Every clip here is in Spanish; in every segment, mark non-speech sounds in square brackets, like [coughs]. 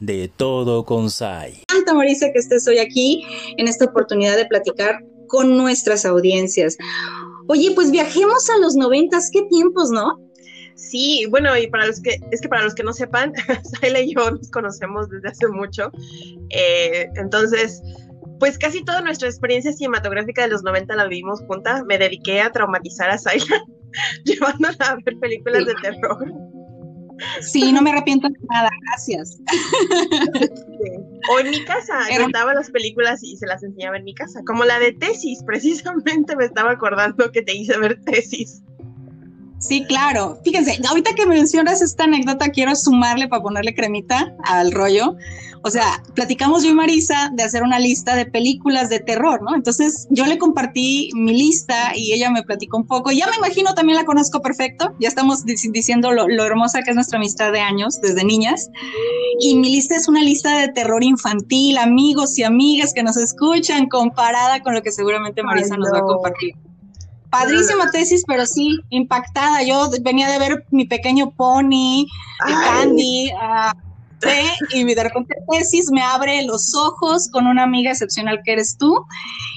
De todo con Sai. Tanta Marisa que estés hoy aquí en esta oportunidad de platicar con nuestras audiencias. Oye, pues viajemos a los noventas, qué tiempos, ¿no? Sí, bueno, y para los que, es que para los que no sepan, [laughs] Saila y yo nos conocemos desde hace mucho. Eh, entonces, pues casi toda nuestra experiencia cinematográfica de los 90 la vivimos juntas. Me dediqué a traumatizar a Saila, [laughs] llevándola a ver películas de terror. Sí, no me arrepiento de nada, gracias. O en mi casa, rentaba las películas y se las enseñaba en mi casa, como la de Tesis, precisamente me estaba acordando que te hice ver Tesis. Sí, claro. Fíjense, ahorita que mencionas esta anécdota, quiero sumarle para ponerle cremita al rollo. O sea, platicamos yo y Marisa de hacer una lista de películas de terror, ¿no? Entonces yo le compartí mi lista y ella me platicó un poco. Ya me imagino, también la conozco perfecto. Ya estamos diciendo lo, lo hermosa que es nuestra amistad de años, desde niñas. Y mi lista es una lista de terror infantil, amigos y amigas que nos escuchan, comparada con lo que seguramente Marisa nos va a compartir. Padrísima tesis, pero sí, impactada. Yo venía de ver mi pequeño pony, Candy, uh, y de repente tesis me abre los ojos con una amiga excepcional que eres tú.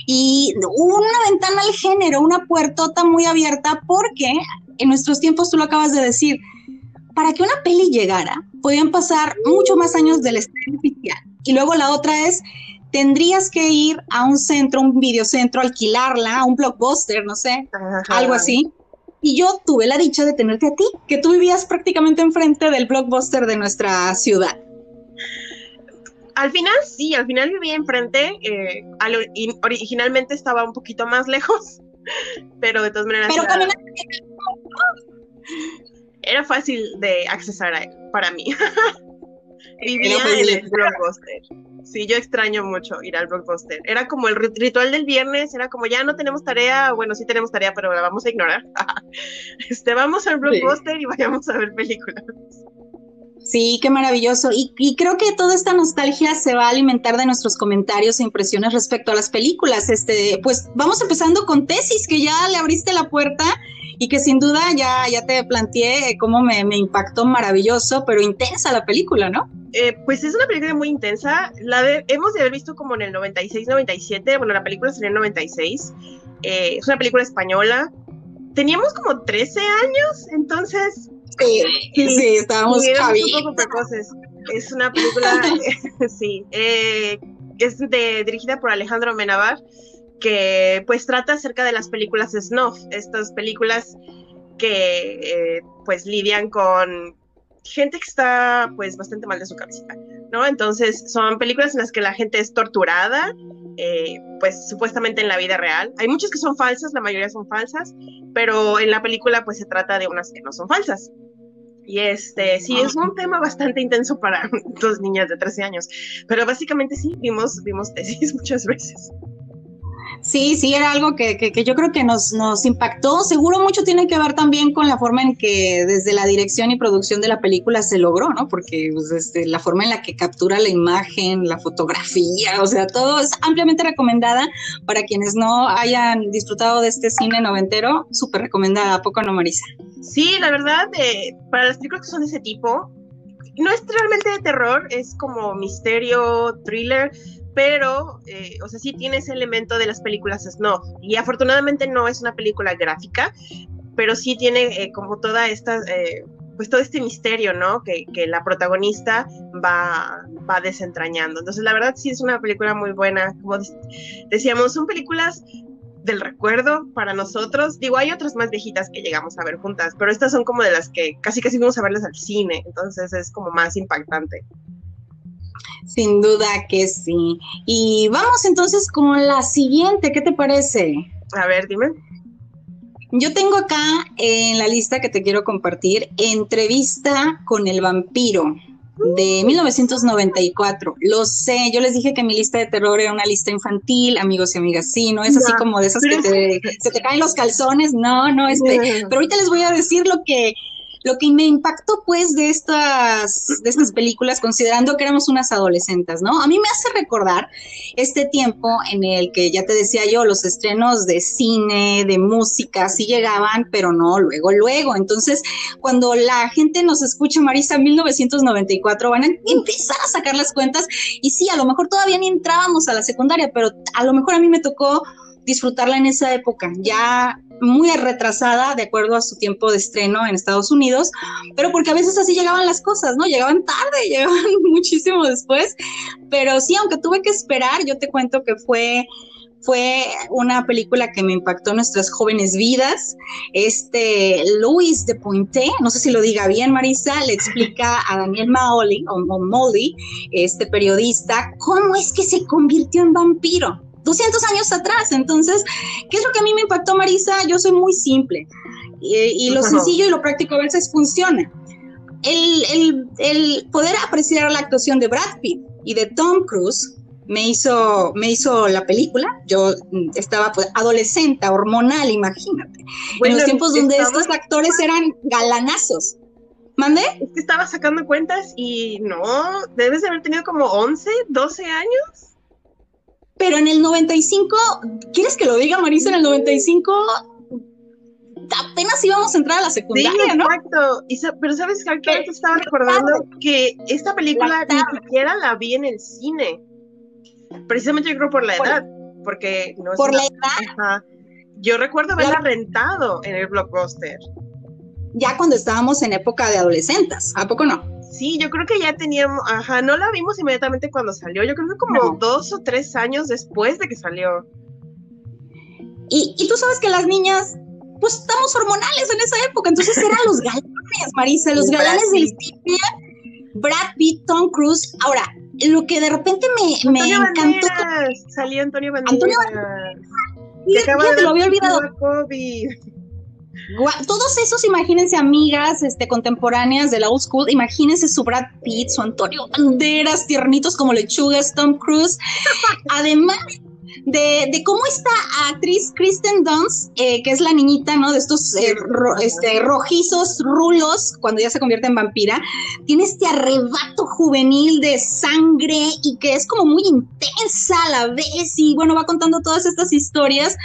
Y una ventana al género, una puertota muy abierta, porque en nuestros tiempos, tú lo acabas de decir, para que una peli llegara, podían pasar mucho más años del estreno oficial. Y luego la otra es tendrías que ir a un centro, un videocentro, alquilarla, a un blockbuster, no sé, algo así. Y yo tuve la dicha de tenerte a ti, que tú vivías prácticamente enfrente del blockbuster de nuestra ciudad. Al final sí, al final vivía enfrente. Eh, originalmente estaba un poquito más lejos, [laughs] pero de todas maneras. Pero era, era fácil de accesar a él para mí. [laughs] vivía en el blockbuster. Sí, yo extraño mucho ir al blockbuster. Era como el ritual del viernes, era como ya no tenemos tarea, bueno, sí tenemos tarea, pero la vamos a ignorar. [laughs] este, vamos al blockbuster y vayamos a ver películas. Sí, qué maravilloso. Y, y, creo que toda esta nostalgia se va a alimentar de nuestros comentarios e impresiones respecto a las películas. Este, pues vamos empezando con tesis, que ya le abriste la puerta y que sin duda ya, ya te planteé cómo me, me impactó maravilloso, pero intensa la película, ¿no? Eh, pues es una película muy intensa. La de, hemos de haber visto como en el 96-97. Bueno, la película salió en el 96. Eh, es una película española. Teníamos como 13 años, entonces. Sí, sí, estábamos Es una película, [laughs] [laughs] sí, eh, es de, dirigida por Alejandro Menabar, que pues trata acerca de las películas snuff, estas películas que pues lidian con gente que está pues bastante mal de su cabeza, ¿no? Entonces son películas en las que la gente es torturada, eh, pues supuestamente en la vida real. Hay muchas que son falsas, la mayoría son falsas, pero en la película pues se trata de unas que no son falsas. Y este, sí, es un tema bastante intenso para [laughs] dos niñas de 13 años, pero básicamente sí, vimos, vimos tesis [laughs] muchas veces. Sí, sí, era algo que, que, yo creo que nos, nos impactó. Seguro mucho tiene que ver también con la forma en que desde la dirección y producción de la película se logró, ¿no? Porque pues, este, la forma en la que captura la imagen, la fotografía, o sea, todo es ampliamente recomendada para quienes no hayan disfrutado de este cine noventero, súper recomendada, ¿a poco no, Marisa? Sí, la verdad, eh, para las películas que son de ese tipo, no es realmente de terror, es como misterio, thriller, pero, eh, o sea, sí tiene ese elemento de las películas snuff. Y afortunadamente no es una película gráfica, pero sí tiene eh, como toda esta, eh, pues todo este misterio, ¿no? Que, que, la protagonista va, va desentrañando. Entonces, la verdad sí es una película muy buena. Como decíamos, son películas del recuerdo para nosotros. Digo, hay otras más viejitas que llegamos a ver juntas, pero estas son como de las que casi casi fuimos a verlas al cine, entonces es como más impactante. Sin duda que sí. Y vamos entonces con la siguiente, ¿qué te parece? A ver, dime. Yo tengo acá en la lista que te quiero compartir entrevista con el vampiro de 1994. Lo sé, yo les dije que mi lista de terror era una lista infantil, amigos y amigas. Sí, no es así como de esas que te, se te caen los calzones. No, no, este. Pero ahorita les voy a decir lo que lo que me impactó pues de estas, de estas películas, considerando que éramos unas adolescentes, ¿no? A mí me hace recordar este tiempo en el que ya te decía yo, los estrenos de cine, de música, sí llegaban, pero no luego, luego. Entonces, cuando la gente nos escucha, Marisa, 1994, van a empezar a sacar las cuentas y sí, a lo mejor todavía ni entrábamos a la secundaria, pero a lo mejor a mí me tocó disfrutarla en esa época, ya muy retrasada de acuerdo a su tiempo de estreno en Estados Unidos, pero porque a veces así llegaban las cosas, ¿no? Llegaban tarde, [laughs] llegaban muchísimo después, pero sí, aunque tuve que esperar, yo te cuento que fue fue una película que me impactó en nuestras jóvenes vidas. Este Luis de Pointe, no sé si lo diga bien, Marisa, le explica a Daniel Maoli o Molly, este periodista, cómo es que se convirtió en vampiro. 200 años atrás. Entonces, ¿qué es lo que a mí me impactó, Marisa? Yo soy muy simple y, lo sencillo y lo práctico a veces funciona. El, el, poder apreciar la actuación de Brad Pitt y de Tom Cruise me hizo, me hizo la película. Yo estaba pues, adolescente, hormonal, imagínate. en los tiempos donde estos actores eran galanazos. ¿Mande? Es que estaba sacando cuentas y no, debes haber tenido como 11, 12 años pero en el 95, ¿quieres que lo diga Marisa? En el 95 apenas íbamos a entrar a la secundaria, ¿no? Exacto. pero sabes que actualmente estaba recordando que esta película ni siquiera la vi en el cine. Precisamente yo creo por la edad, porque no por la edad. Yo recuerdo haberla rentado en el blockbuster. Ya cuando estábamos en época de adolescentes, ¿a poco no? Sí, yo creo que ya teníamos, ajá, no la vimos inmediatamente cuando salió, yo creo que como dos o tres años después de que salió. Y, y tú sabes que las niñas, pues estamos hormonales en esa época, entonces eran los [laughs] galanes, Marisa, los galanes del cine, Brad Pitt, Tom Cruise. Ahora, lo que de repente me, me encantó. Salió Antonio Banderas. Antonio Banderas. Fíjate, lo había olvidado todos esos, imagínense, amigas este, contemporáneas de la old school, imagínense su Brad Pitt, su Antonio Banderas, tiernitos como lechugas, Tom Cruise. [laughs] Además de, cómo esta actriz Kristen Dunst, eh, que es la niñita, ¿no? De estos eh, este, rojizos rulos, cuando ya se convierte en vampira, tiene este arrebato juvenil de sangre y que es como muy intensa a la vez y bueno, va contando todas estas historias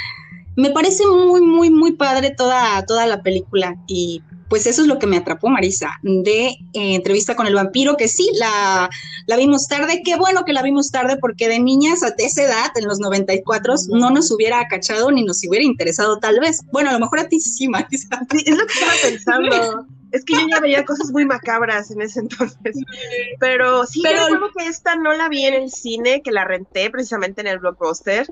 me parece muy, muy, muy padre toda, toda la película y pues eso es lo que me atrapó, Marisa, de eh, entrevista con el vampiro, que sí, la, la, vimos tarde, qué bueno que la vimos tarde, porque de niñas a esa edad, en los 94, no nos hubiera acachado ni nos hubiera interesado tal vez. Bueno, a lo mejor a ti sí, Marisa. [laughs] es lo que estaba pensando. Es que yo ya veía cosas muy macabras en ese entonces. Pero sí, pero, yo que esta no la vi en el cine, que la renté precisamente en el blockbuster.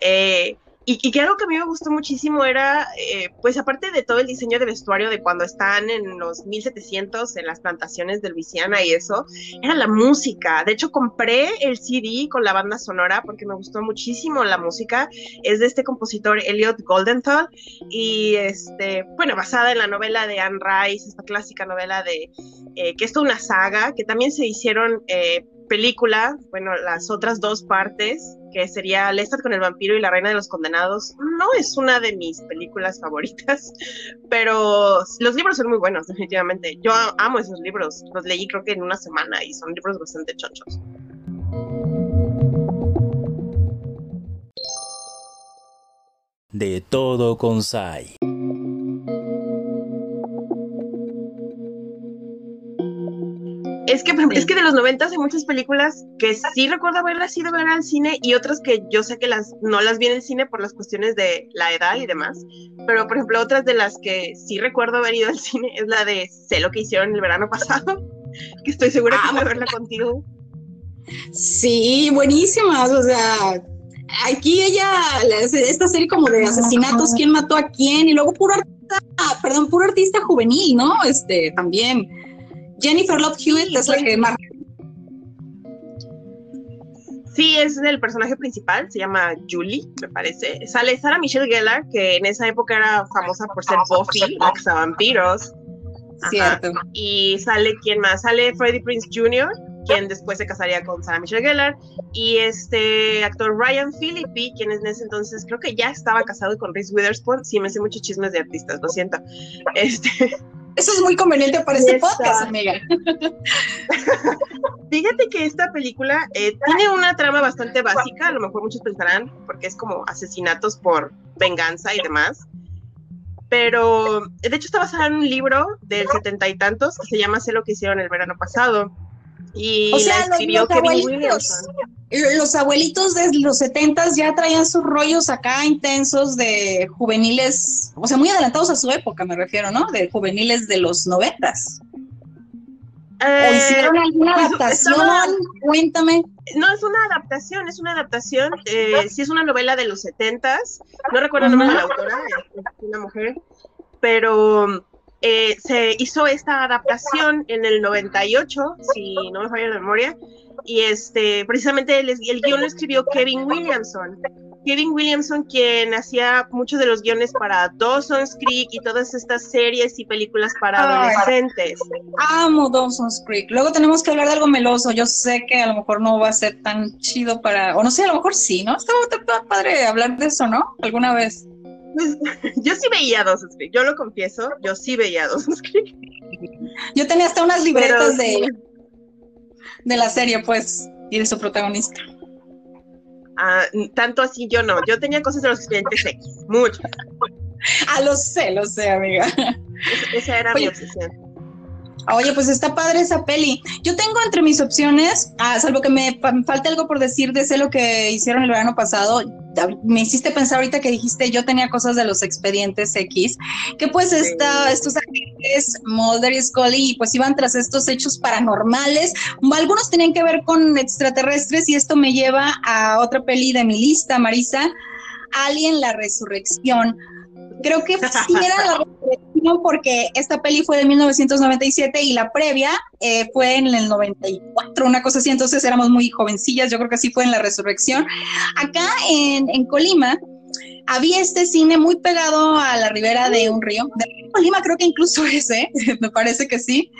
Eh, y, que algo que a mí me gustó muchísimo era, eh, pues aparte de todo el diseño de vestuario de cuando están en los 1700 en las plantaciones de Luisiana y eso, era la música. De hecho, compré el CD con la banda sonora porque me gustó muchísimo la música. Es de este compositor Elliot Goldenthal y, este, bueno, basada en la novela de Anne Rice, esta clásica novela de, eh, que es toda una saga, que también se hicieron eh, película, bueno, las otras dos partes, que sería Lestat con el vampiro y la reina de los condenados, no es una de mis películas favoritas, [laughs] pero los libros son muy buenos, definitivamente. Yo amo esos libros, los leí creo que en una semana y son libros bastante chochos. De todo con Sai. Es que, es que de los noventas hay muchas películas que sí recuerdo haberlas ido a ver al cine y otras que yo sé que las no las vi en el cine por las cuestiones de la edad y demás. Pero, por ejemplo, otras de las que sí recuerdo haber ido al cine es la de Sé lo que hicieron el verano pasado, [laughs] que estoy segura que voy a verla contigo. Sí, buenísimas, o sea, aquí ella, esta serie como de asesinatos, quién mató a quién, y luego puro artista, perdón, puro artista juvenil, ¿no? Este, también Jennifer Love Hewitt es la que más. Sí, es el personaje principal, se llama Julie, me parece. Sale Sarah Michelle Gellar, que en esa época era famosa por ser Buffy, la vampiros. Cierto. Y sale quién más? Sale Freddie Prince Jr., quien después se casaría con Sarah Michelle Gellar, y este actor Ryan Philippi, quien en ese entonces creo que ya estaba casado con Reese Witherspoon. Sí, me sé muchos chismes de artistas, lo siento. Este, Eso es muy conveniente para este podcast, amiga. [laughs] Fíjate que esta película eh, tiene una trama bastante básica, a lo mejor muchos pensarán, porque es como asesinatos por venganza y demás. Pero de hecho está basada en un libro del setenta y tantos que se llama Sé lo que hicieron el verano pasado. Y la escribió Kevin Williamson los abuelitos de los setentas ya traían sus rollos acá intensos de juveniles, o sea, muy adelantados a su época, me refiero, ¿no? De juveniles de los noventas. ¿O eh, hicieron alguna pues, adaptación? Cuéntame. No, es una adaptación, es una adaptación. Eh, sí, es una novela de los setentas. No recuerdo el nombre de la autora, es una mujer, pero eh, se hizo esta adaptación en el 98, si no me falla la memoria, y este, precisamente el, el guion lo escribió Kevin Williamson. Kevin Williamson, quien hacía muchos de los guiones para Dawson's Creek y todas estas series y películas para adolescentes. Amo Dawson's Creek. Luego tenemos que hablar de algo meloso. Yo sé que a lo mejor no va a ser tan chido para, o no sé, a lo mejor sí, ¿no? Está padre hablar de eso, ¿no? Alguna vez. Pues, [laughs] yo sí veía Dawson's Creek, yo lo confieso, yo sí veía Dawson's Creek. Yo tenía hasta unas libretas de de la serie, pues, y de su protagonista. Ah, tanto así yo no. Yo tenía cosas de los expedientes X, muchas. Ah, lo sé, lo sé, amiga. esa era mi obsesión. Oye, pues está padre esa peli. Yo tengo entre mis opciones, ah, salvo que me, falte algo por decir de sé lo que hicieron el verano pasado, me hiciste pensar ahorita que dijiste yo tenía cosas de los expedientes X, que pues esta, estos agentes Mulder y Scully pues iban tras estos hechos paranormales, algunos tenían que ver con extraterrestres y esto me lleva a otra peli de mi lista, Marisa, Alien la Resurrección. Creo que sí era la resurrección [laughs] porque esta peli fue de 1997 y la previa eh, fue en el 94, una cosa así, entonces éramos muy jovencillas, yo creo que así fue en la resurrección. Acá en, Colima había este cine muy pegado a la ribera de un río, de Colima creo que incluso [laughs] ese, me parece que sí.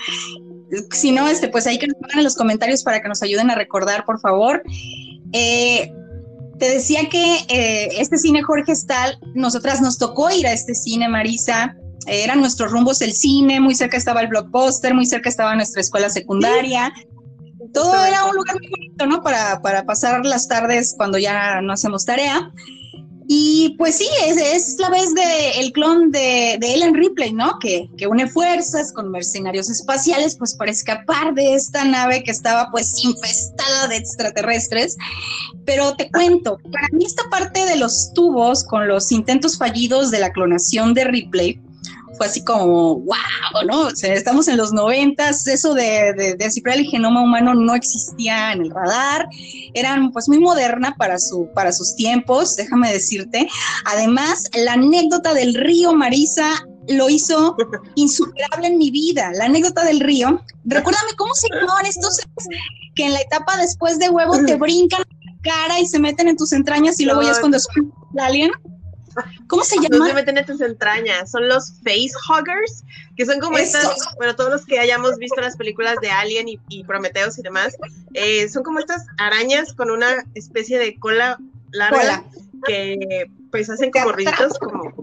Si no, este, pues ahí que nos pongan en los comentarios para que nos ayuden a recordar, por favor. Eh, te decía que eh, este cine Jorge Stahl, nosotras nos tocó ir a este cine, Marisa. Eran nuestros rumbos el cine, muy cerca estaba el blockbuster, muy cerca estaba nuestra escuela secundaria. Todo era un lugar muy bonito, ¿no? Para, para pasar las tardes cuando ya no hacemos tarea. Y pues sí, es, es la vez del el clon de, de, Ellen Ripley, ¿no? Que, que, une fuerzas con mercenarios espaciales, pues para escapar de esta nave que estaba pues infestada de extraterrestres. Pero te cuento, para mí esta parte de los tubos con los intentos fallidos de la clonación de Ripley, fue así como, wow, ¿no? O sea, estamos en los noventas, eso de, de, descifrar el genoma humano no existía en el radar, eran pues muy moderna para, su, para sus tiempos, déjame decirte. Además, la anécdota del río Marisa lo hizo [laughs] insuperable en mi vida. La anécdota del río, recuérdame cómo se llamaban estos que en la etapa después de huevo te [laughs] brincan la cara y se meten en tus entrañas y luego ya es cuando es alien. ¿Cómo se llama? No se meten en tus entrañas, son los face huggers, que son como estas, bueno, todos los que hayamos visto las películas de Alien y, Prometeos y demás, eh, son como estas arañas con una especie de cola larga que pues hacen como ruiditos como,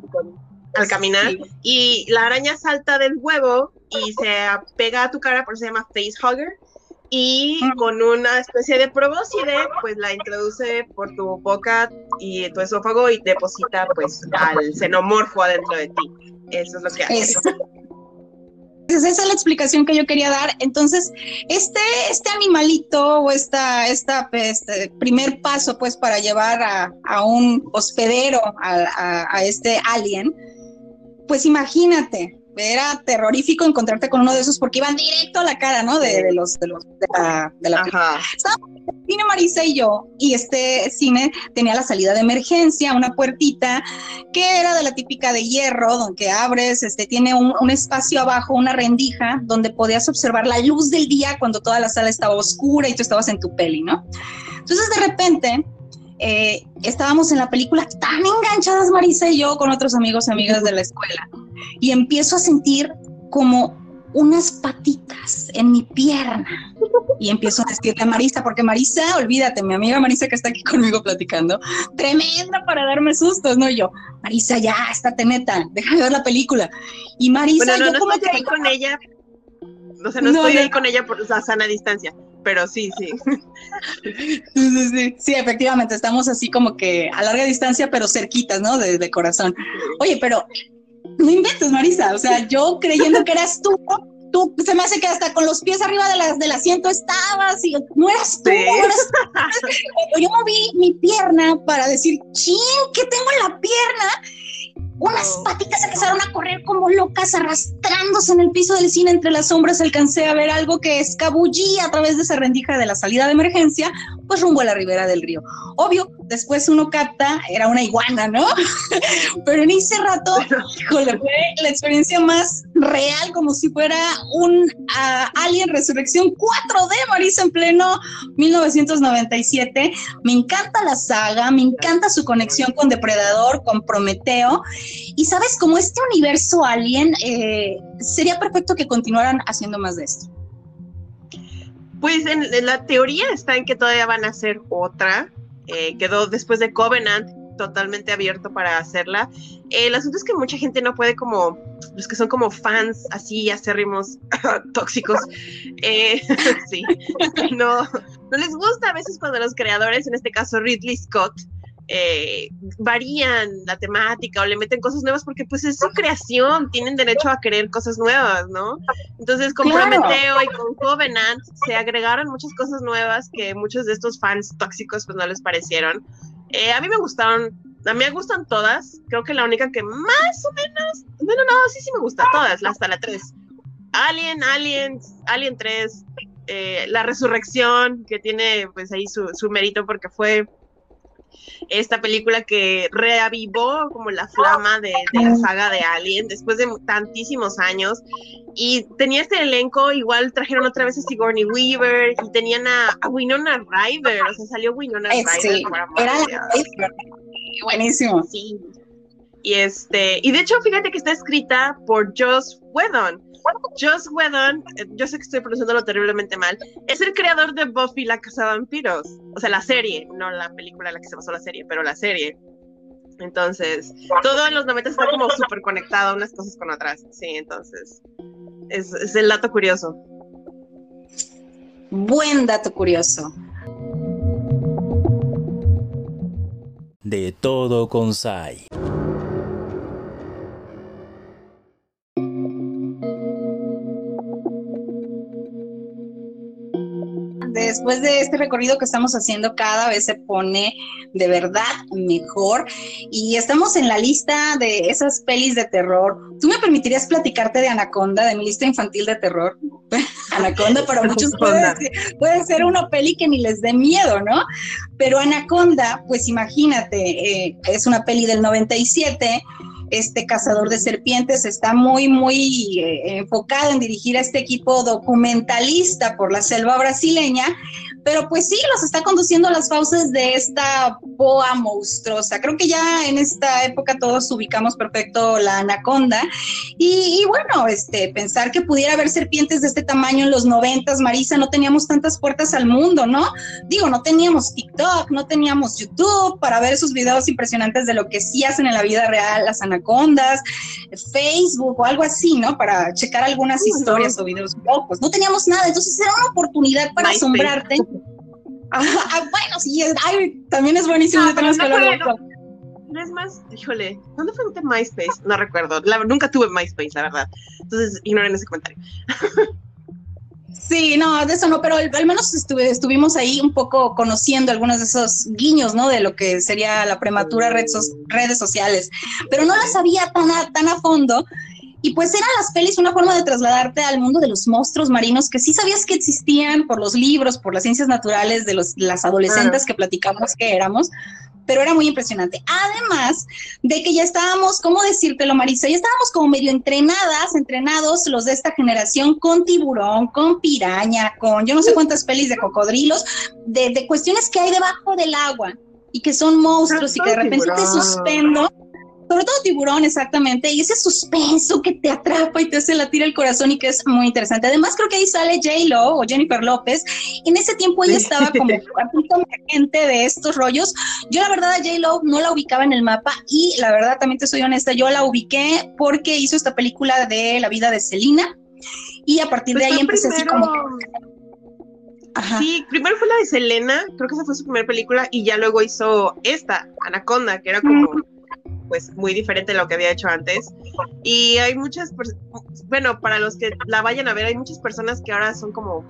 al caminar y la araña salta del huevo y se pega a tu cara, por eso se llama face hugger y con una especie de probóscide, pues la introduce por tu boca y tu esófago y deposita pues al xenomorfo adentro de ti. Eso es lo que hace. Esa es la explicación que yo quería dar. Entonces, este, este animalito o esta, esta este primer paso, pues, para llevar a, a un hospedero a, a, este alien, pues imagínate, era terrorífico encontrarte con uno de esos porque iban directo a la cara, ¿no? De, los, de los, de la, de la Estábamos en el cine Marisa y yo, y este cine tenía la salida de emergencia, una puertita que era de la típica de hierro, donde abres, este, tiene un, un espacio abajo, una rendija, donde podías observar la luz del día cuando toda la sala estaba oscura y tú estabas en tu peli, ¿no? Entonces de repente eh, estábamos en la película tan enganchadas Marisa y yo con otros amigos y amigas de la escuela y empiezo a sentir como unas patitas en mi pierna y empiezo a decirle a Marisa, porque Marisa, olvídate, mi amiga Marisa que está aquí conmigo platicando, tremenda para darme sustos, ¿no? yo, Marisa, ya, estate neta, déjame ver la película. Y Marisa, bueno, no, yo no como estoy que... con ella, o sea, no, No, estoy no. ahí con ella por la sana distancia, pero sí, sí. Sí, sí, efectivamente, estamos así como que a larga distancia, pero cerquitas, ¿no? De, de corazón. Oye, pero no inventes, Marisa. O sea, yo creyendo que eras tú, tú se me hace que hasta con los pies arriba de las, del asiento estabas y no eras tú. No eras tú. Cuando yo moví mi pierna para decir, chin, ¿qué tengo en la pierna? Unas patitas empezaron a correr como locas, arrastrándose en el piso del cine entre las sombras. Alcancé a ver algo que escabullía a través de esa rendija de la salida de emergencia, pues rumbo a la ribera del río. Obvio, después uno capta, era una iguana, ¿no? [laughs] Pero en ese rato, híjole, fue la experiencia más real, como si fuera un ah, Alien Resurrección 4D, Marisa, en pleno 1997. Me encanta la saga, me encanta su conexión con Depredador, con Prometeo. Y sabes, como este universo Alien, eh, sería perfecto que continuaran haciendo más de esto. Pues en, en la teoría está en que todavía van a hacer otra. Eh, quedó después de Covenant totalmente abierto para hacerla. Eh, el asunto es que mucha gente no puede como, los que son como fans así acérrimos, [coughs] tóxicos, eh, [laughs] sí, [laughs] no, no les gusta a veces cuando los creadores, en este caso Ridley Scott, eh, varían la temática o le meten cosas nuevas porque pues es su creación, tienen derecho a querer cosas nuevas, ¿no? Entonces con Claro. Prometeo y con Covenant se agregaron muchas cosas nuevas que muchos de estos fans tóxicos pues no les parecieron. Eh, a mí me gustaron, a mí me gustan todas, creo que la única que más o menos, bueno, no, sí, sí me gusta, todas, hasta la 3. Alien, Aliens, Alien 3, eh, La Resurrección, que tiene pues ahí su, su mérito porque fue esta película que reavivó como la flama de, de la saga de Alien después de tantísimos años y tenía este elenco, igual trajeron otra vez a Sigourney Weaver y tenían a, a Winona Ryder, o sea, salió Winona Eh, Ryder. sí, era la. Buenísimo. Sí. Y este, y de hecho, fíjate que está escrita por Joss Whedon. Joss Whedon, eh, yo sé que estoy pronunciándolo terriblemente mal, es el creador de Buffy la Casa de Vampiros. O sea, la serie, no la película en la que se basó la serie, pero la serie. Entonces, todo en los 90 está como súper conectado unas cosas con otras. Sí, entonces, es, es el dato curioso. Buen dato curioso. De todo con Sai. Después de este recorrido que estamos haciendo, cada vez se pone de verdad mejor. Y estamos en la lista de esas pelis de terror. ¿Tú me permitirías platicarte de Anaconda, de mi lista infantil de terror? [laughs] Anaconda para [laughs] muchos puede, puede ser una peli que ni les dé miedo, ¿no? Pero Anaconda, pues imagínate, eh, es una peli del 97 este cazador de serpientes está muy, muy eh, enfocado en dirigir a este equipo documentalista por la selva brasileña, pero pues sí, los está conduciendo a las fauces de esta boa monstruosa. Creo que ya en esta época todos ubicamos perfecto la anaconda y, y bueno, este, pensar que pudiera haber serpientes de este tamaño en los noventas, Marisa, no teníamos tantas puertas al mundo, ¿no? Digo, no teníamos TikTok, no teníamos YouTube para ver esos videos impresionantes de lo que sí hacen en la vida real las anacondas, Facebook o algo así, ¿no? Para checar algunas historias o videos locos. No teníamos nada, entonces era una oportunidad para asombrarte. [laughs] [laughs] Ah, bueno, sí, es- ay, también es buenísimo, Ah, no fue- eso. No es más, híjole, ¿dónde fue de MySpace? No recuerdo. La- nunca tuve MySpace, la verdad. Entonces, ignoren ese comentario. Sí, no, de eso no, pero al, al menos estuve, estuvimos ahí un poco conociendo algunos de esos guiños, ¿no? De lo que sería la prematura red so- redes sociales, pero no las sabía tan a, tan a fondo. Y pues eran las pelis una forma de trasladarte al mundo de los monstruos marinos que sí sabías que existían por los libros, por las ciencias naturales de los, las adolescentes que platicamos que éramos, pero era muy impresionante. Además de que ya estábamos, ¿cómo decírtelo, Marisa? Ya estábamos como medio entrenadas, entrenados los de esta generación con tiburón, con piraña, con yo no sé cuántas pelis de cocodrilos, de, de cuestiones que hay debajo del agua y que son monstruos y que de repente te suspendo. Sobre todo Tiburón, exactamente, y ese suspenso que te atrapa y te hace latir el corazón y que es muy interesante. Además, creo que ahí sale J-Lo o Jennifer López. En ese tiempo ella estaba como [laughs] gente de estos rollos. Yo, la verdad, a J-Lo no la ubicaba en el mapa y la verdad, también te soy honesta, yo la ubiqué porque hizo esta película de la vida de Selina y a partir de pues ahí empecé así como. Sí, primero fue la de Selena, creo que esa fue su primera película, y ya luego hizo esta, Anaconda, que era como pues muy diferente de lo que había hecho antes. Y hay muchas, bueno, para los que la vayan a ver, hay muchas personas que ahora son como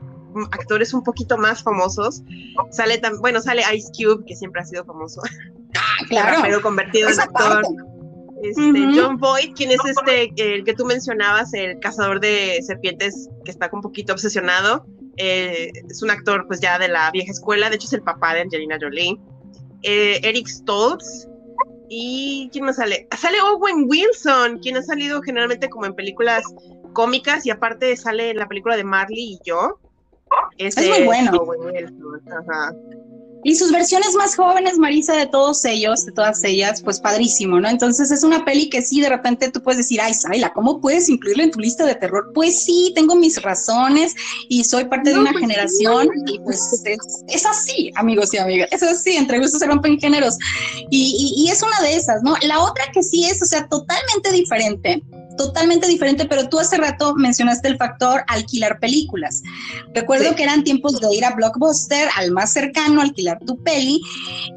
actores un poquito más famosos. Sale tan, bueno, sale Ice Cube, que siempre ha sido famoso. Ah, [laughs] claro. Pero convertido en actor. Este, John Boyd, quien es este, el que tú mencionabas, el cazador de serpientes que está un poquito obsesionado. Eh, es un actor pues ya de la vieja escuela, de hecho es el papá de Angelina Jolie. Eh, Eric Stoltz, ¿Y quién más sale? Sale Owen Wilson, quien ha salido generalmente como en películas cómicas y aparte sale en la película de Marley y yo. es muy bueno. Owen Wilson. Ajá. Y sus versiones más jóvenes, Marisa, de todos ellos, de todas ellas, pues padrísimo, ¿no? Entonces es una peli que sí, de repente tú puedes decir, ay, Saila, ¿cómo puedes incluirla en tu lista de terror? Pues sí, tengo mis razones y soy parte de una pues generación y pues es, así, amigos y amigas, es así, entre gustos se rompen géneros. Y, y es una de esas, ¿no? La otra que sí es, o sea, totalmente diferente, totalmente diferente, pero tú hace rato mencionaste el factor alquilar películas. Recuerdo que eran tiempos de ir a Blockbuster, al más cercano, alquilar tu peli.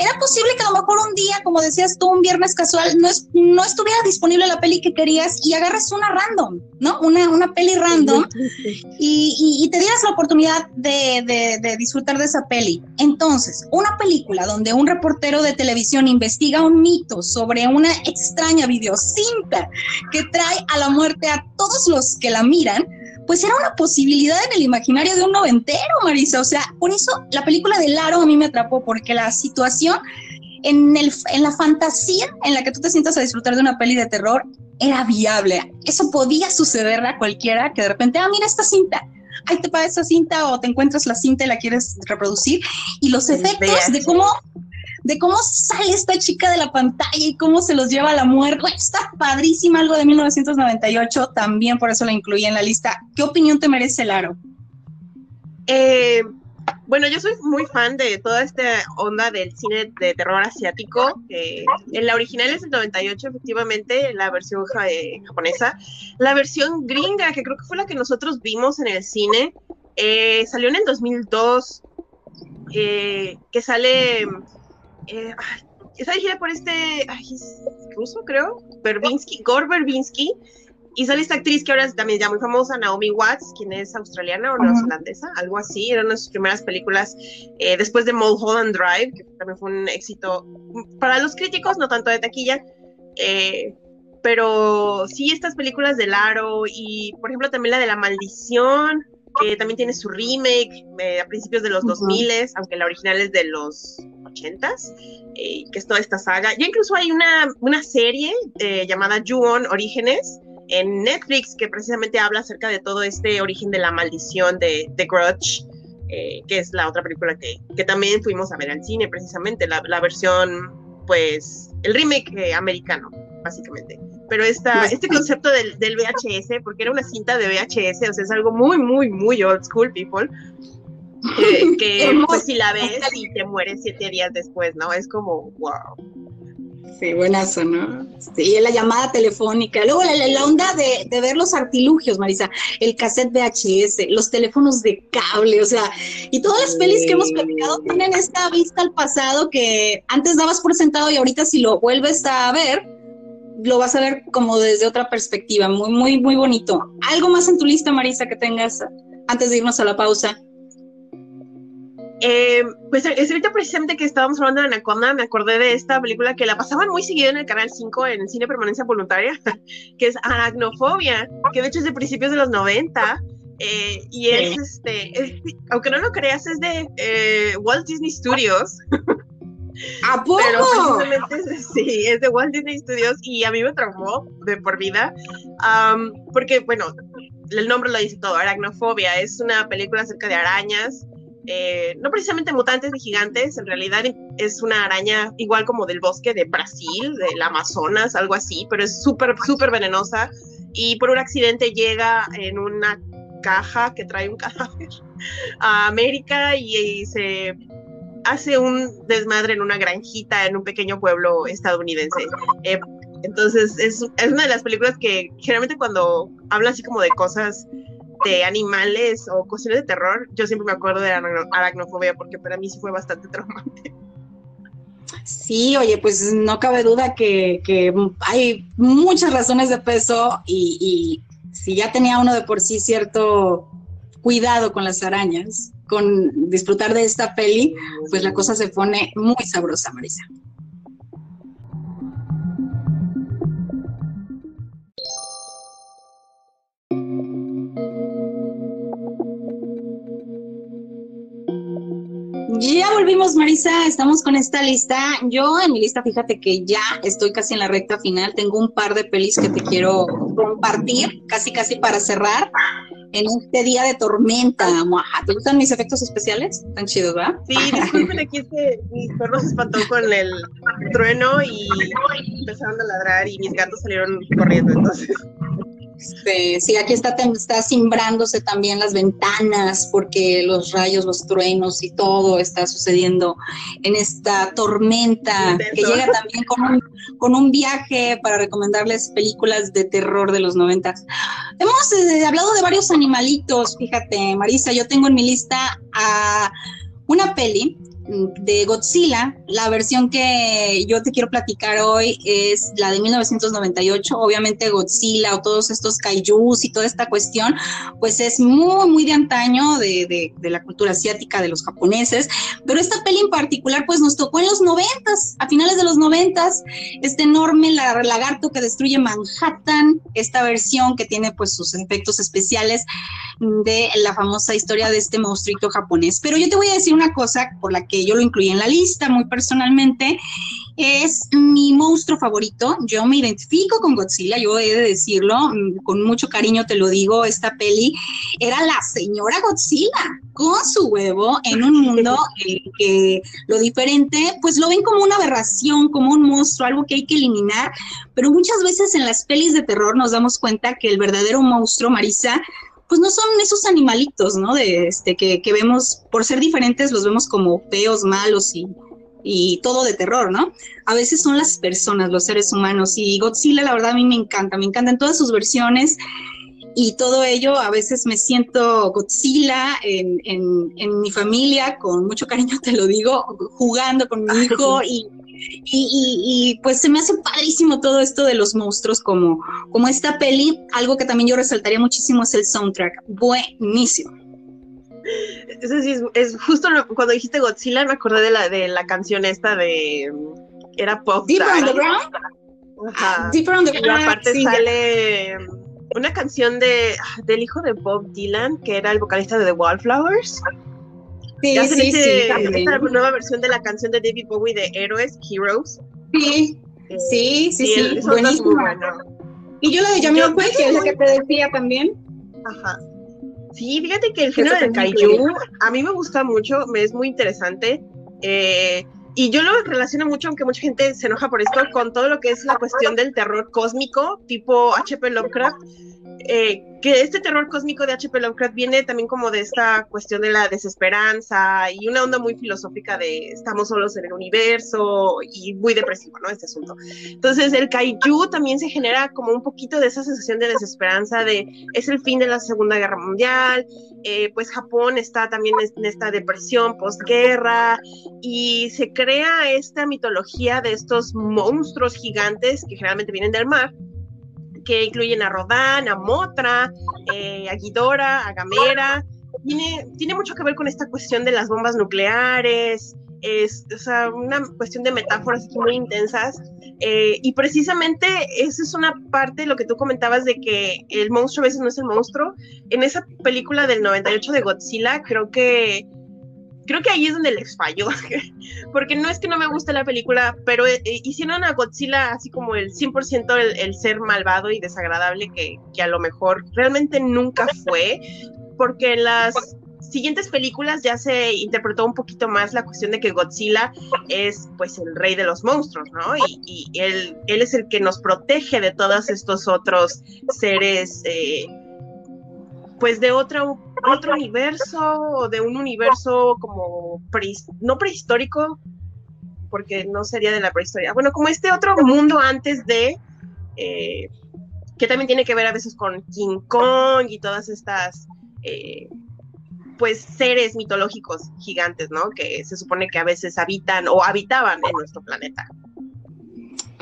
Era posible que a lo mejor un día, como decías tú, un viernes casual, no, es, no estuviera disponible la peli que querías y agarras una random, ¿no? Una, una peli random y, y, te dieras la oportunidad de, de, de disfrutar de esa peli. Entonces, una película donde un reportero de televisión investiga un mito sobre una extraña videocinta que trae a la muerte a todos los que la miran, pues era una posibilidad en el imaginario de un noventero, Marisa. O sea, por eso la película de Laro a mí me atrapó, porque la situación en, el, en la fantasía en la que tú te sientas a disfrutar de una peli de terror era viable. Eso podía suceder a cualquiera que de repente, ah, mira esta cinta, ahí te paga esa cinta o te encuentras la cinta y la quieres reproducir. Y los efectos de cómo de cómo sale esta chica de la pantalla y cómo se los lleva a la muerte. [laughs] Está padrísima, algo de 1998, también por eso la incluí en la lista. ¿Qué opinión te merece, Laro? Eh, bueno, yo soy muy fan de toda esta onda del cine de terror asiático. en la original es el 98, efectivamente, la versión japonesa. La versión gringa, que creo que fue la que nosotros vimos en el cine, eh, salió en el 2002, eh, que sale eh, está dirigida por este, ay, ruso creo, Berbinsky, Gore Berbinsky, y sale esta actriz que ahora es también ya muy famosa, Naomi Watts, quien es australiana o neozelandesa, algo así, era una de sus primeras películas eh, después de Mulholland Drive, que también fue un éxito para los críticos, no tanto de taquilla, eh, pero sí estas películas de Laro y por ejemplo también la de La Maldición, que también tiene su remake a principios de los 2000, aunque la original es de los 80s, eh, que es toda esta saga. Ya incluso hay una, una serie eh, llamada Ju-On Orígenes en Netflix que precisamente habla acerca de todo este origen de la maldición de, The Grudge, eh, que es la otra película que, que, también fuimos a ver al cine, precisamente, la, la versión, pues, el remake americano, básicamente. Pero esta, este concepto del, del VHS, porque era una cinta de VHS, o sea, es algo muy, muy, muy old school, people que, [laughs] pues si la ves y te mueres siete días después, ¿no? Es como, wow. Sí, buenazo, ¿no? Sí, la llamada telefónica. Luego la, onda de, de, ver los artilugios, Marisa, el cassette VHS, los teléfonos de cable, o sea, y todas las pelis que hemos platicado tienen esta vista al pasado que antes dabas por sentado y ahorita si lo vuelves a ver, lo vas a ver como desde otra perspectiva, muy, muy, muy bonito. ¿Algo más en tu lista, Marisa, que tengas antes de irnos a la pausa? Eh, pues es ahorita precisamente que estábamos hablando de Anaconda, me acordé de esta película que la pasaban muy seguido en el Canal 5 en Cine Permanencia Voluntaria, [laughs] que es Aracnofobia, que de hecho es de principios de los 90. Eh, y es, este, aunque no lo creas, es de eh, Walt Disney Studios. [laughs] ¿A poco? Pero sí, es de Walt Disney Studios y a mí me traumó de por vida, porque, bueno, el nombre lo dice todo, Aracnofobia, es una película acerca de arañas eh, no precisamente mutantes ni gigantes, en realidad es una araña igual como del bosque de Brasil, del Amazonas, algo así, pero es súper, súper venenosa y por un accidente llega en una caja que trae un [laughs] cadáver a América y, se hace un desmadre en una granjita en un pequeño pueblo estadounidense. Eh, entonces es, es, una de las películas que generalmente cuando habla así como de cosas de animales o cuestiones de terror, yo siempre me acuerdo de aracnofobia porque para mí sí fue bastante traumante. Sí, oye, pues no cabe duda que, que hay muchas razones de peso y, y, si ya tenía uno de por sí cierto cuidado con las arañas, con disfrutar de esta peli, pues la cosa se pone muy sabrosa, Marisa. Volvimos, Marisa, estamos con esta lista. Yo en mi lista, fíjate que ya estoy casi en la recta final. Tengo un par de pelis que te quiero compartir, casi casi para cerrar en este día de tormenta. ¿Te gustan mis efectos especiales? Tan chidos, ¿verdad? Sí, disculpen, aquí es que mi perro se espantó con el trueno y empezaron a ladrar y mis gatos salieron corriendo, entonces. Este, sí, aquí está, está simbrándose también las ventanas porque los rayos, los truenos y todo está sucediendo en esta tormenta que llega también con un, con un viaje para recomendarles películas de terror de los noventas. Hemos eh, hablado de varios animalitos, fíjate, Marisa, yo tengo en mi lista a una peli de Godzilla. La versión que yo te quiero platicar hoy es la de 1998. Obviamente Godzilla o todos estos kaijus y toda esta cuestión, pues es muy, muy de antaño de, la cultura asiática, de los japoneses. Pero esta peli en particular, pues nos tocó en los noventas, a finales de los noventas, este enorme lagarto que destruye Manhattan, esta versión que tiene pues sus efectos especiales de la famosa historia de este monstruito japonés. Pero yo te voy a decir una cosa por la que yo lo incluí en la lista muy personalmente, es mi monstruo favorito. Yo me identifico con Godzilla, yo he de decirlo, mm, con mucho cariño te lo digo, esta peli era la señora Godzilla con su huevo en un mundo [laughs] en que lo diferente, pues lo ven como una aberración, como un monstruo, algo que hay que eliminar, pero muchas veces en las pelis de terror nos damos cuenta que el verdadero monstruo, Marisa, pues no son esos animalitos, ¿no? De este, que, vemos, por ser diferentes, los vemos como feos, malos y, y todo de terror, ¿no? A veces son las personas, los seres humanos. Y Godzilla, la verdad, a mí me encanta, me encantan todas sus versiones y todo ello. A veces me siento Godzilla en, en, en mi familia, con mucho cariño te lo digo, jugando con mi hijo y y, pues se me hace padrísimo todo esto de los monstruos como, como esta peli. Algo que también yo resaltaría muchísimo es el soundtrack. Buenísimo. Eso sí, es, justo cuando dijiste Godzilla me acordé de la, de la canción esta de... Era Pop. Deeper on the Ground. Ajá. Deeper on the Ground. Y aparte sale una canción de, del hijo de Bob Dylan, que era el vocalista de The Wallflowers. Sí, sí, sí, esta nueva versión de la canción de David Bowie de Héroes, Heroes. Sí, eh, sí, sí, sí, buenísimo. Y yo la de Jamie que es la que te decía también. Ajá. Sí, fíjate que el género de kaiju a mí me gusta mucho, me es muy interesante. Eh, y yo lo relaciono mucho, aunque mucha gente se enoja por esto, con todo lo que es la cuestión del terror cósmico, tipo H.P. Lovecraft eh, que este terror cósmico de H.P. Lovecraft viene también como de esta cuestión de la desesperanza y una onda muy filosófica de estamos solos en el universo y muy depresivo, ¿no? Este asunto. Entonces, el kaiju también se genera como un poquito de esa sensación de desesperanza de es el fin de la Segunda Guerra Mundial, eh, pues Japón está también en esta depresión postguerra y se crea esta mitología de estos monstruos gigantes que generalmente vienen del mar que incluyen a Rodán, a Motra, eh, a Ghidorah, a Gamera. Tiene, tiene mucho que ver con esta cuestión de las bombas nucleares, es o sea, una cuestión de metáforas muy intensas. Eh, y precisamente esa es una parte de lo que tú comentabas de que el monstruo a veces no es el monstruo. En esa película del 98 de Godzilla, creo que creo que ahí es donde les falló, [laughs] porque no es que no me guste la película, pero eh, eh, hicieron a Godzilla así como el 100% el, ser malvado y desagradable que, a lo mejor realmente nunca fue, porque las siguientes películas ya se interpretó un poquito más la cuestión de que Godzilla es pues el rey de los monstruos, ¿no? Y, él, él, es el que nos protege de todos estos otros seres, eh, pues de otro, universo o de un universo como no prehistórico, porque no sería de la prehistoria, bueno, como este otro mundo antes de... Eh, que también tiene que ver a veces con King Kong y todas estas eh, pues seres mitológicos gigantes, ¿no? Que se supone que a veces habitan o habitaban en nuestro planeta.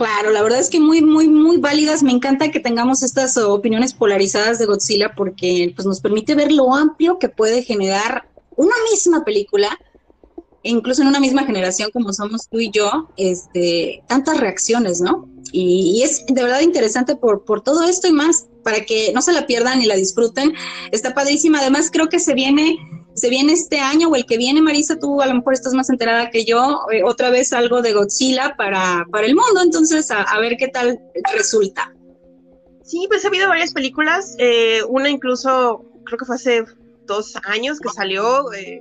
Claro, la verdad es que muy, muy, muy válidas. Me encanta que tengamos estas opiniones polarizadas de Godzilla porque pues, nos permite ver lo amplio que puede generar una misma película, incluso en una misma generación como somos tú y yo, este, tantas reacciones, ¿no? Y, es de verdad interesante por, por todo esto y más, para que no se la pierdan y la disfruten. Está padrísima. Además, creo que se viene se viene este año o el que viene, Marisa, tú a lo mejor estás más enterada que yo, eh, otra vez algo de Godzilla para, para el mundo, entonces a, ver qué tal resulta. Sí, pues ha habido varias películas, eh, una incluso creo que fue hace dos años que salió eh,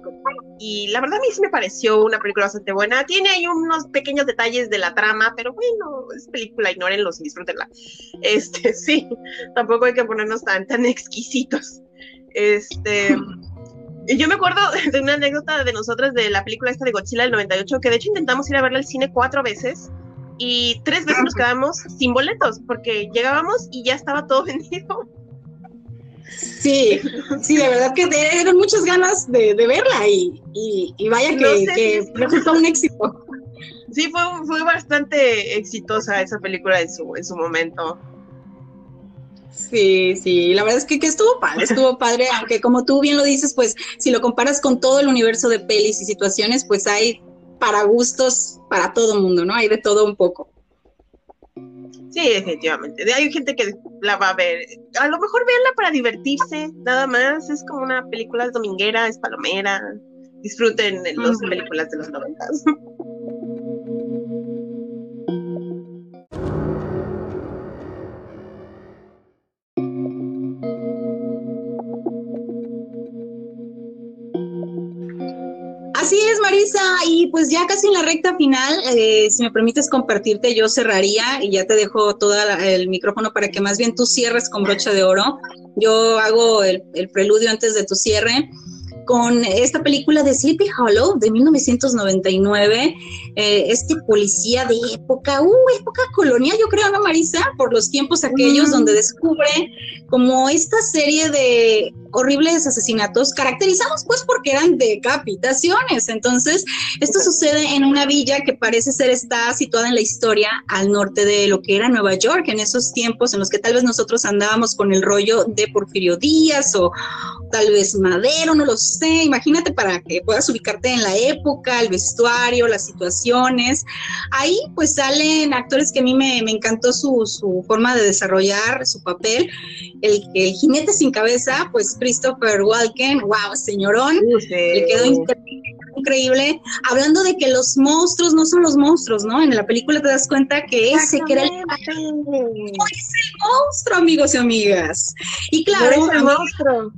y la verdad a mí sí me pareció una película bastante buena. Tiene ahí unos pequeños detalles de la trama, pero bueno, es película, ignórenlos y disfrútenla. [laughs] Este, sí, tampoco hay que ponernos tan, tan exquisitos. Este, [laughs] yo me acuerdo [laughs] de una anécdota de nosotras de la película esta de Godzilla del 98, que de hecho intentamos ir a verla al cine cuatro veces y tres veces nos quedamos sin boletos porque llegábamos y ya estaba todo [laughs] vendido. Sí, sí, de verdad que dieron muchas ganas de, verla y, y, vaya que, resultó un éxito. Sí, fue, fue bastante exitosa esa película en su, en su momento. Sí, sí, la verdad es que, que, estuvo padre, estuvo padre, aunque como tú bien lo dices, pues si lo comparas con todo el universo de pelis y situaciones, pues hay para gustos para todo mundo, ¿no? Hay de todo un poco. Sí, definitivamente. Hay gente que la va a ver. A lo mejor verla para divertirse, nada más. Es como una película dominguera, es palomera. Disfruten las películas de los noventas. [laughs] Marisa, y pues ya casi en la recta final, eh, si me permites compartirte, yo cerraría y ya te dejo todo el micrófono para que más bien tú cierres con brocha de oro. Yo hago el, el preludio antes de tu cierre con esta película de Sleepy Hollow de 1999, eh, este policía de época, uh, época colonial, yo creo, ¿no, Marisa? Por los tiempos aquellos mm. donde descubre como esta serie de horribles asesinatos caracterizados pues porque eran decapitaciones. Entonces, esto sucede en una villa que parece ser está situada en la historia al norte de lo que era Nueva York, en esos tiempos en los que tal vez nosotros andábamos con el rollo de Porfirio Díaz o tal vez Madero, no lo sé. Imagínate para que puedas ubicarte en la época, el vestuario, las situaciones. Ahí pues salen actores que a mí me, encantó su, su, forma de desarrollar su papel. El, el jinete sin cabeza, pues Christopher Walken, wow, señorón, le quedó increíble. Hablando de que los monstruos no son los monstruos, ¿no? En la película te das cuenta que ese que era el, no es el monstruo, amigos y amigas. Y claro, no es el monstruo.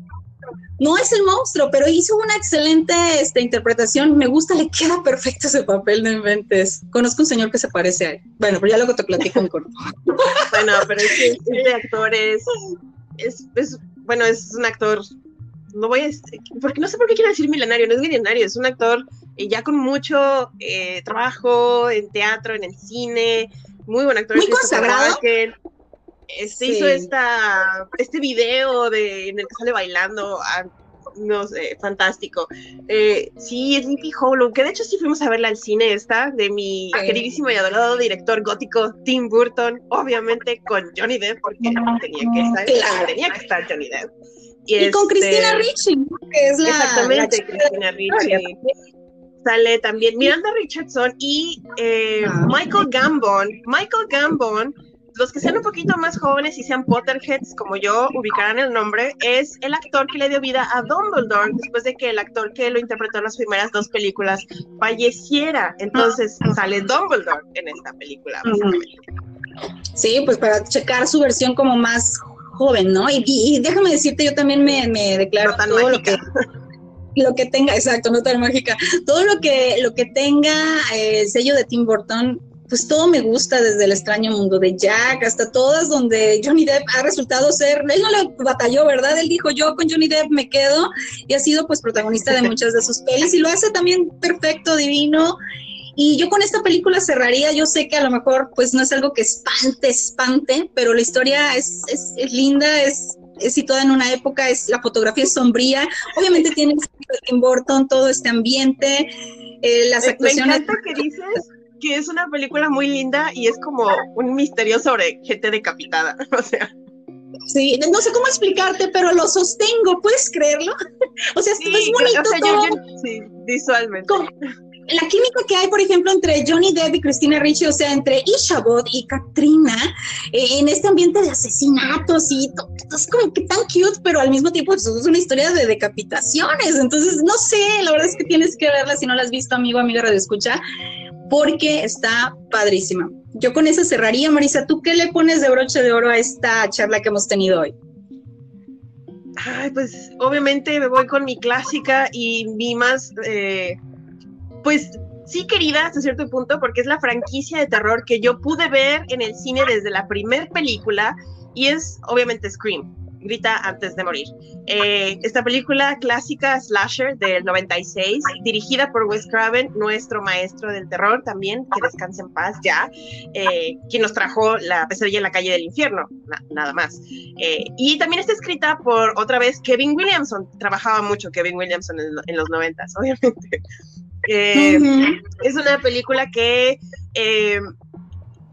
No es el monstruo, pero hizo una excelente este, interpretación. Me gusta, le queda perfecto ese papel, de inventes. Conozco un señor que se parece a él. Bueno, pero ya luego te platico en corto. [laughs] bueno, pero es que este actor es, es bueno, es un actor, no voy a, porque no sé por qué quiere decir milenario, no es milenario, es un actor eh, ya con mucho eh, trabajo en teatro, en el cine, muy buen actor. Muy consagrado. Que, este hizo esta, este video de, en el que sale bailando, ah, no sé, fantástico. Eh, sí, es Sleepy Hollow, que de hecho sí fuimos a verla al cine esta, de mi queridísimo y adorado director gótico Tim Burton, obviamente con Johnny Depp, porque tenía que estar, tenía que estar Johnny Depp. Y, con Cristina este, Ricci, que es la Exactamente, Cristina Ricci. Sale también Miranda Richardson y eh, ah. Michael Gambon. Michael Gambon los que sean un poquito más jóvenes y sean Potterheads como yo ubicarán el nombre, es el actor que le dio vida a Dumbledore después de que el actor que lo interpretó en las primeras dos películas falleciera. Entonces sale Dumbledore en esta película. Sí, pues para checar su versión como más joven, ¿no? Y, déjame decirte, yo también me, declaro todo lo que lo que tenga, exacto, nota mágica, todo lo que, lo que tenga el sello de Tim Burton, pues todo me gusta, desde el extraño mundo de Jack hasta todas donde Johnny Depp ha resultado ser, él no le batalló, ¿verdad? Él dijo, yo con Johnny Depp me quedo y ha sido pues protagonista de [laughs] muchas de sus pelis y lo hace también perfecto, divino. Y yo con esta película cerraría, yo sé que a lo mejor pues no es algo que espante, espante, pero la historia es, es, es linda, es es situada en una época, es la fotografía es sombría, obviamente [laughs] tiene Tim Burton, todo este ambiente, eh, las actuaciones. Me encanta que dices que es una película muy linda y es como un misterio sobre gente decapitada, [laughs] o sea. Sí, no sé cómo explicarte, pero lo sostengo, ¿puedes creerlo? [laughs] o sea, es bonito todo. sí, visualmente la química que hay, por ejemplo, entre Johnny Depp y Christina Ricci, o sea, entre Ishabod y Katrina, eh, en este ambiente de asesinatos y es como que tan cute, pero al mismo tiempo pues, es una historia de decapitaciones. Entonces, no sé, la verdad es que tienes que verla si no la has visto, amigo, amiga Radio Escucha, porque está padrísima. Yo con eso cerraría, Marisa. ¿Tú qué le pones de broche de oro a esta charla que hemos tenido hoy? Ay, pues obviamente me voy con mi clásica y mi más eh, pues sí querida hasta cierto punto, porque es la franquicia de terror que yo pude ver en el cine desde la primera película y es obviamente Scream. Grita antes de morir. Eh, esta película clásica slasher del 96, dirigida por Wes Craven, nuestro maestro del terror también, que descanse en paz ya, eh, quien nos trajo la pesadilla en la calle del infierno, nada más. Eh, y también está escrita por otra vez Kevin Williamson, trabajaba mucho Kevin Williamson en, en los 90, obviamente. [laughs] Es una película que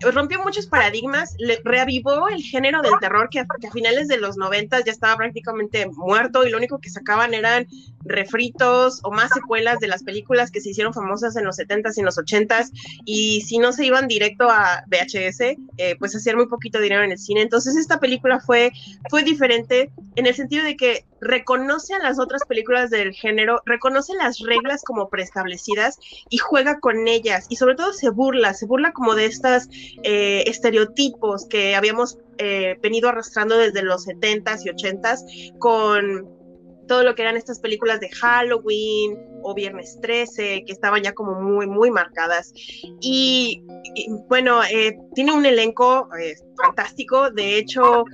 rompió muchos paradigmas, le, reavivó el género del terror que, a finales de los noventas ya estaba prácticamente muerto y lo único que sacaban eran refritos o más secuelas de las películas que se hicieron famosas en los setentas y en los ochentas y si no se iban directo a VHS, eh, pues hacían muy poquito dinero en el cine. Entonces esta película fue, fue diferente en el sentido de que reconoce a las otras películas del género, reconoce las reglas como preestablecidas y juega con ellas. Y sobre todo se burla, se burla como de estas eh, estereotipos que habíamos eh, venido arrastrando desde los 70s y 80s con todo lo que eran estas películas de Halloween o Viernes 13, que estaban ya como muy, muy marcadas. Y, bueno, eh, tiene un elenco fantástico. De hecho,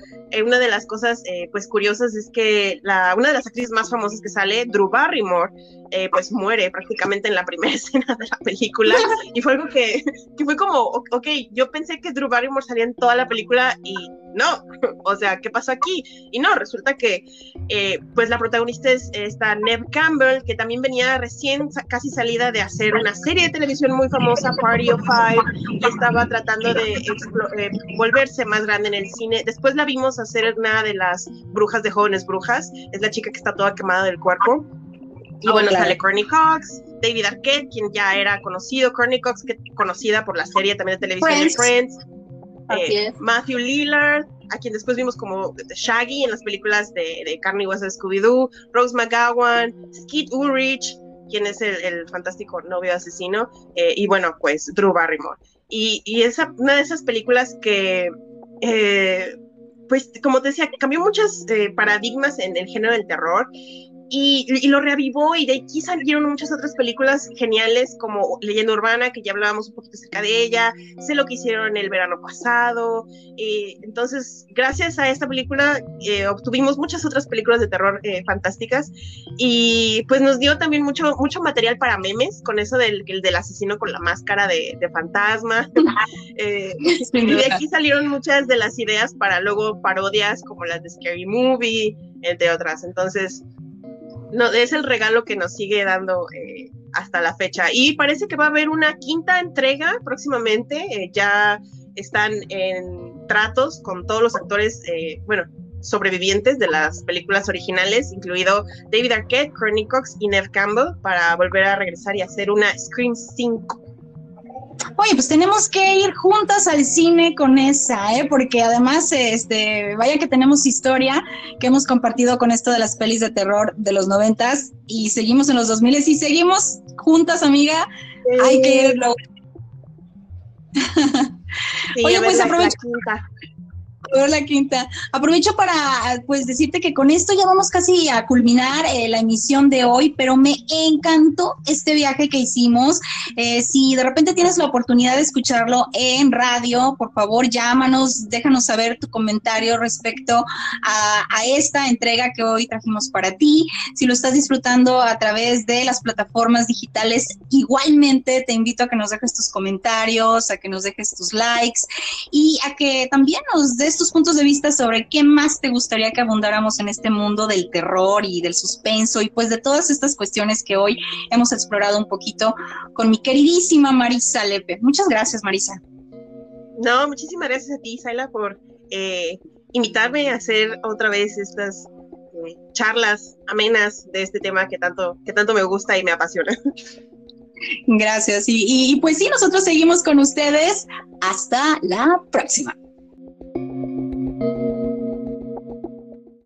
una de las cosas pues curiosas es que la, una de las actrices más famosas que sale, Drew Barrymore, eh, pues muere prácticamente en la primera [laughs] escena de la película. Y fue algo que, que fue como, ok, yo pensé que Drew Barrymore salía en toda la película y no, [laughs] o sea, ¿qué pasó aquí? Y no, resulta que eh, pues la protagonista es esta Neve Campbell, que también venía recién casi salida de hacer una serie de televisión muy famosa, Party of Five, y estaba tratando de eh, volverse más grande en el cine. Después la vimos hacer una de las brujas de jóvenes brujas, es la chica que está toda quemada del cuerpo. Y bueno, sale Courtney Cox, David Arquette, quien ya era conocido, Courtney Cox, que, conocida por la serie también de televisión de Friends, eh, Matthew Lillard, a quien después vimos como Shaggy en las películas de, de Carney West Scooby-Doo, Rose McGowan, Skeet Ulrich, quien es el, fantástico novio asesino, eh, y bueno, pues Drew Barrymore. Y, y es una de esas películas que, eh, pues como te decía, cambió muchos paradigmas en el género del terror y, lo reavivó y de aquí salieron muchas otras películas geniales como Leyenda Urbana, que ya hablábamos un poquito acerca de ella, sé lo que hicieron el verano pasado, eh, entonces gracias a esta película eh, obtuvimos muchas otras películas de terror eh, fantásticas y pues nos dio también mucho, mucho material para memes con eso del, del asesino con la máscara de, de fantasma [laughs] y de aquí salieron muchas de las ideas para luego parodias como las de Scary Movie, entre otras, entonces no, es el regalo que nos sigue dando eh, hasta la fecha. Y parece que va a haber una quinta entrega próximamente. Eh, ya están en tratos con todos los actores, eh, bueno, sobrevivientes de las películas originales, incluido David Arquette, Courtney Cox y Neve Campbell, para volver a regresar y hacer una Scream 5 Oye, pues tenemos que ir juntas al cine con esa, ¿eh? Porque además, este, vaya que tenemos historia que hemos compartido con esto de las pelis de terror de los noventas y seguimos en los dos miles y seguimos juntas, amiga. Hay que irlo. [laughs] Oye, pues aprovecho. Ver la quinta. Aprovecho para pues decirte que con esto ya vamos casi a culminar eh, la emisión de hoy, pero me encantó este viaje que hicimos. Eh, si de repente tienes la oportunidad de escucharlo en radio, por favor llámanos, déjanos saber tu comentario respecto a, a esta entrega que hoy trajimos para ti. Si lo estás disfrutando a través de las plataformas digitales, igualmente te invito a que nos dejes tus comentarios, a que nos dejes tus likes y a que también nos des tus puntos de vista sobre qué más te gustaría que abundáramos en este mundo del terror y del suspenso y pues de todas estas cuestiones que hoy hemos explorado un poquito con mi queridísima Marisa Lepe. Muchas gracias, Marisa. No, muchísimas gracias a ti, Saila, por eh, invitarme a hacer otra vez estas eh, charlas amenas de este tema que tanto, que tanto me gusta y me apasiona. Gracias. Y, y, pues sí, nosotros seguimos con ustedes. Hasta la próxima.